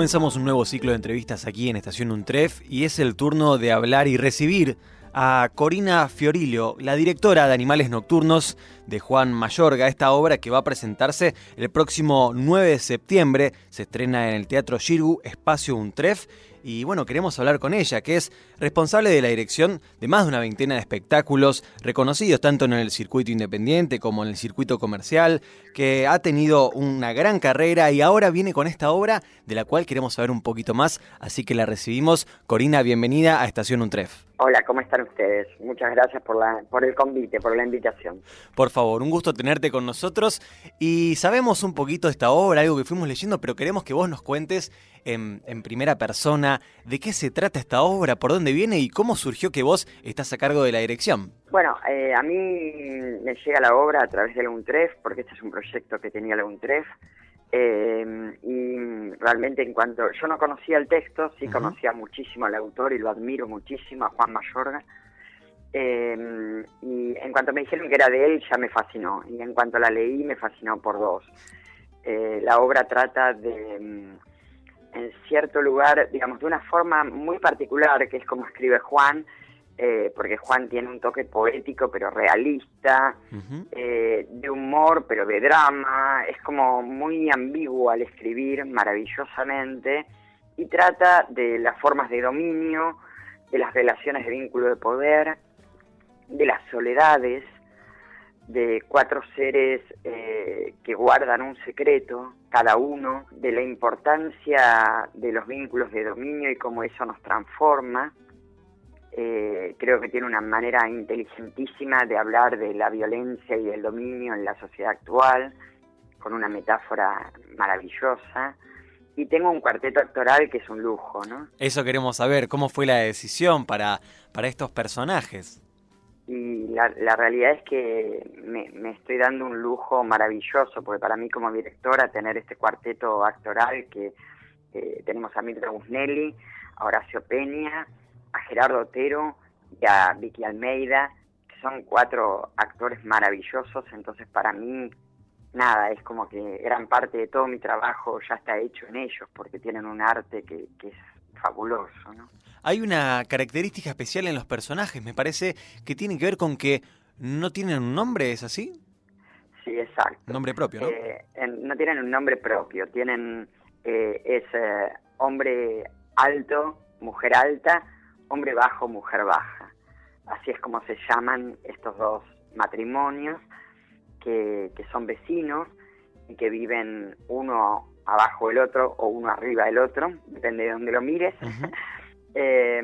Comenzamos un nuevo ciclo de entrevistas aquí en Estación Untref y es el turno de hablar y recibir a Corina Fiorillo, la directora de Animales Nocturnos de Juan Mayorga. Esta obra que va a presentarse el próximo 9 de septiembre se estrena en el Teatro Shirgu Espacio Untref y bueno, queremos hablar con ella, que es responsable de la dirección de más de una veintena de espectáculos reconocidos tanto en el circuito independiente como en el circuito comercial, que ha tenido una gran carrera y ahora viene con esta obra de la cual queremos saber un poquito más, así que la recibimos. Corina, bienvenida a Estación Untref. Hola, ¿cómo están ustedes? Muchas gracias por, la, por el convite, por la invitación. Por favor, un gusto tenerte con nosotros y sabemos un poquito de esta obra, algo que fuimos leyendo, pero queremos que vos nos cuentes en, en primera persona de qué se trata esta obra, por dónde viene y cómo surgió que vos estás a cargo de la dirección. Bueno, eh, a mí me llega la obra a través de la UNTREF, porque este es un proyecto que tenía la UNTREF, eh, y realmente en cuanto yo no conocía el texto, sí conocía muchísimo al autor y lo admiro muchísimo, a Juan Mayorga. Eh, y en cuanto me dijeron que era de él, ya me fascinó. Y en cuanto la leí, me fascinó por dos. Eh, la obra trata de, mm, en cierto lugar, digamos, de una forma muy particular, que es como escribe Juan, eh, porque Juan tiene un toque poético pero realista, eh, de humor pero de drama, es como muy ambiguo al escribir maravillosamente. Y trata de las formas de dominio, de las relaciones de vínculo de poder, de las soledades, de cuatro seres eh, que guardan un secreto, cada uno, de la importancia de los vínculos de dominio y cómo eso nos transforma, eh, creo que tiene una manera inteligentísima de hablar de la violencia y del dominio en la sociedad actual, con una metáfora maravillosa. Y tengo un cuarteto actoral que es un lujo, ¿no? Eso queremos saber, ¿cómo fue la decisión para, para estos personajes? Y la, realidad es que me, estoy dando un lujo maravilloso, porque para mí como directora tener este cuarteto actoral que eh, tenemos a Mirta Busnelli, a Horacio Peña, a Gerardo Otero y a Vicky Almeida, que son cuatro actores maravillosos, entonces para mí nada, es como que gran parte de todo mi trabajo ya está hecho en ellos, porque tienen un arte que, es fabuloso, ¿no? Hay una característica especial en los personajes, me parece, que tiene que ver con que no tienen un nombre, ¿es así? Sí, exacto. Nombre propio, ¿no? Eh, no tienen un nombre propio, tienen eh, es eh, hombre alto, mujer alta, hombre bajo, mujer baja. Así es como se llaman estos dos matrimonios que, son vecinos y que viven uno abajo del otro o uno arriba del otro, depende de dónde lo mires. Eh,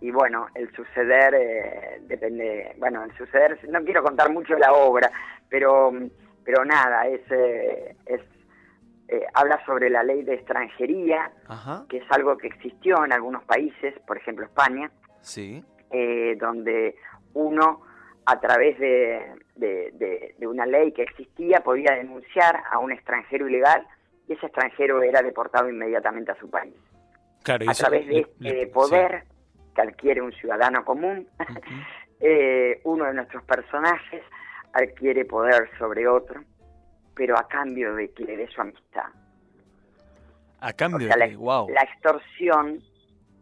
y bueno, el suceder eh, depende, bueno, el suceder, no quiero contar mucho de la obra, pero, pero nada, es, eh, es habla sobre la ley de extranjería, que es algo que existió en algunos países, por ejemplo España, sí. donde uno a través de, de, una ley que existía podía denunciar a un extranjero ilegal y ese extranjero era deportado inmediatamente a su país. a través de este poder que adquiere un ciudadano común, eh, uno de nuestros personajes adquiere poder sobre otro, pero a cambio de que le dé su amistad. A cambio de, la, wow. La extorsión,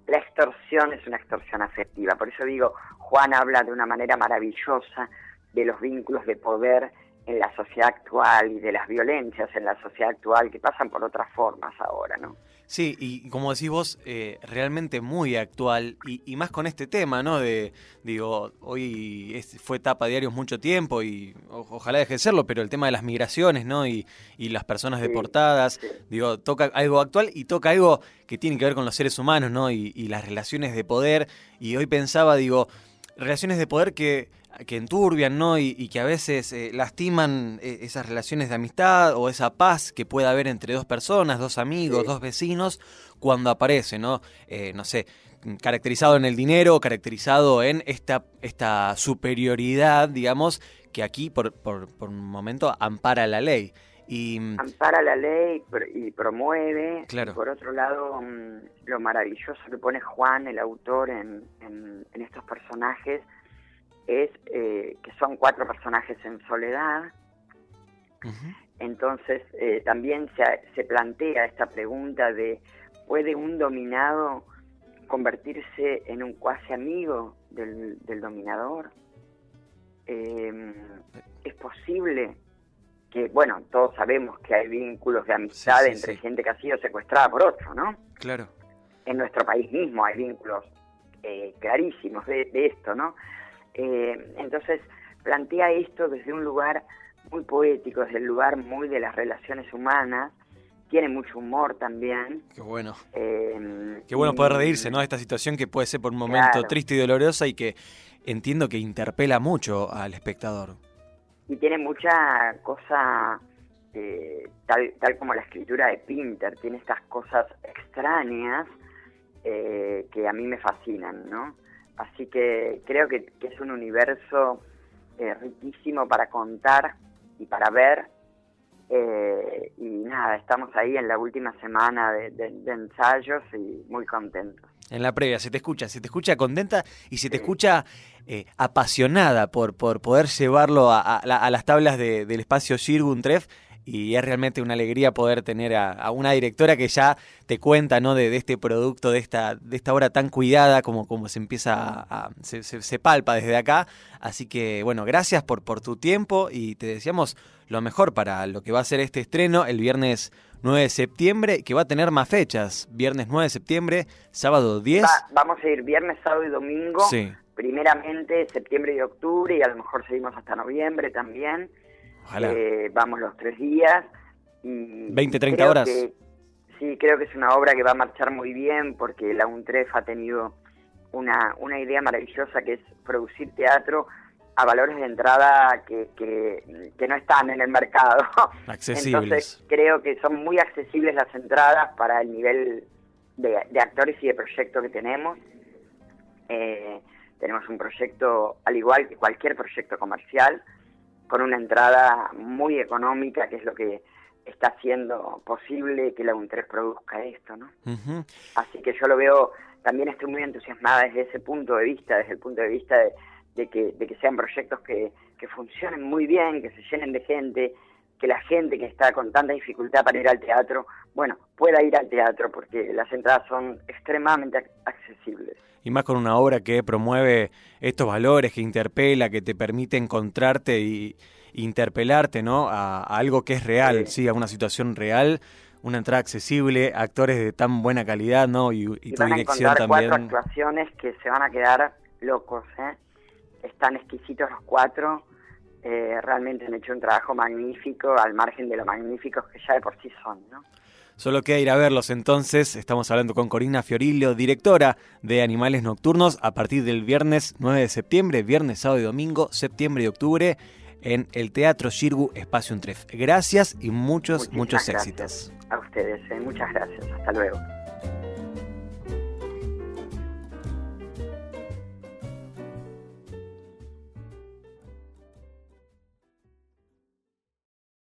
la extorsión es una extorsión afectiva. Por eso digo, Juan habla de una manera maravillosa de los vínculos de poder en la sociedad actual y de las violencias en la sociedad actual que pasan por otras formas ahora, ¿no? Sí, y como decís vos, eh, realmente muy actual y, más con este tema, ¿no? De, digo, hoy fue tapa diarios mucho tiempo y ojalá deje de serlo, pero el tema de las migraciones, ¿no? Y, las personas deportadas, digo, toca algo actual y toca algo que tiene que ver con los seres humanos, ¿no? Y, y las relaciones de poder. Y hoy pensaba, digo, relaciones de poder que que enturbian, ¿no? Y, que a veces eh, lastiman eh, esas relaciones de amistad o esa paz que puede haber entre dos personas, dos amigos, dos vecinos, cuando aparece, ¿no? Eh, no sé, caracterizado en el dinero, caracterizado en esta, esta superioridad, digamos, que aquí por, por, por un momento ampara la ley. Y, mm, ampara la ley y promueve. Claro. por otro lado, mm, lo maravilloso que pone Juan, el autor, en, en, en estos personajes, es eh, que son cuatro personajes en soledad. Entonces eh, también se, se, plantea esta pregunta de ¿Puede un dominado convertirse en un cuasi amigo del, dominador? Em, ¿Es posible que, bueno, todos sabemos que hay vínculos de amistad entre gente que ha sido secuestrada por otro, ¿no? Claro. En nuestro país mismo hay vínculos eh, clarísimos de, esto, ¿no? Eh, entonces, plantea esto desde un lugar muy poético, desde el lugar muy de las relaciones humanas, tiene mucho humor también. Qué bueno. Eh, Qué bueno poder reírse, ¿no? De esta situación que puede ser por un momento triste y dolorosa y que entiendo que interpela mucho al espectador. Y tiene mucha cosa, eh, tal, tal como la escritura de Pinter, tiene estas cosas extrañas eh, que a mí me fascinan, ¿no? Así que creo que, es un universo riquísimo para contar y para ver eh, y nada, estamos ahí en la última semana de, ensayos y muy contentos. En la previa, se te escucha, se te escucha contenta y se te escucha eh, apasionada por, por poder llevarlo a, las tablas del espacio Shirgun Treff y es realmente una alegría poder tener a, una directora que ya te cuenta ¿no? de, este producto, de esta, de esta obra tan cuidada como, como se empieza a, se, se, palpa desde acá. Así que bueno, gracias por, por tu tiempo y te deseamos lo mejor para lo que va a ser este estreno el viernes 9 de septiembre, que va a tener más fechas. Viernes 9 de septiembre, sábado 10. vamos a ir viernes, sábado y domingo. Sí. Primeramente septiembre y octubre y a lo mejor seguimos hasta noviembre también. Eh, vamos los tres días. Y 20, 30 horas. sí, creo que es una obra que va a marchar muy bien porque la UNTREF ha tenido una, una idea maravillosa que es producir teatro a valores de entrada que, que, no están en el mercado. Accesibles. Entonces creo que son muy accesibles las entradas para el nivel de, actores y de proyecto que tenemos. Eh, tenemos un proyecto, al igual que cualquier proyecto comercial, con una entrada muy económica, que es lo que está haciendo posible que la UNTRES produzca esto, ¿no? Así que yo lo veo, también estoy muy entusiasmada desde ese punto de vista, desde el punto de vista de, que, de que sean proyectos que, que funcionen muy bien, que se llenen de gente, que la gente que está con tanta dificultad para ir al teatro, bueno, pueda ir al teatro porque las entradas son extremadamente accesibles. Y más con una obra que promueve estos valores, que interpela, que te permite encontrarte y interpelarte, ¿no? A, algo que es real, sí. a una situación real, una entrada accesible, actores de tan buena calidad, ¿no? Y, y, tu dirección también. cuatro actuaciones que se van a quedar locos, ¿eh? Están exquisitos los cuatro eh, realmente han hecho un trabajo magnífico al margen de lo magníficos que ya de por sí son, ¿no? Solo queda ir a verlos entonces. Estamos hablando con Corina Fiorillo, directora de Animales Nocturnos, a partir del viernes 9 de septiembre, viernes, sábado y domingo, septiembre y octubre, en el Teatro Shirgu Espacio Untref. Gracias y muchos, muchos éxitos. A ustedes, eh, muchas gracias. Hasta luego.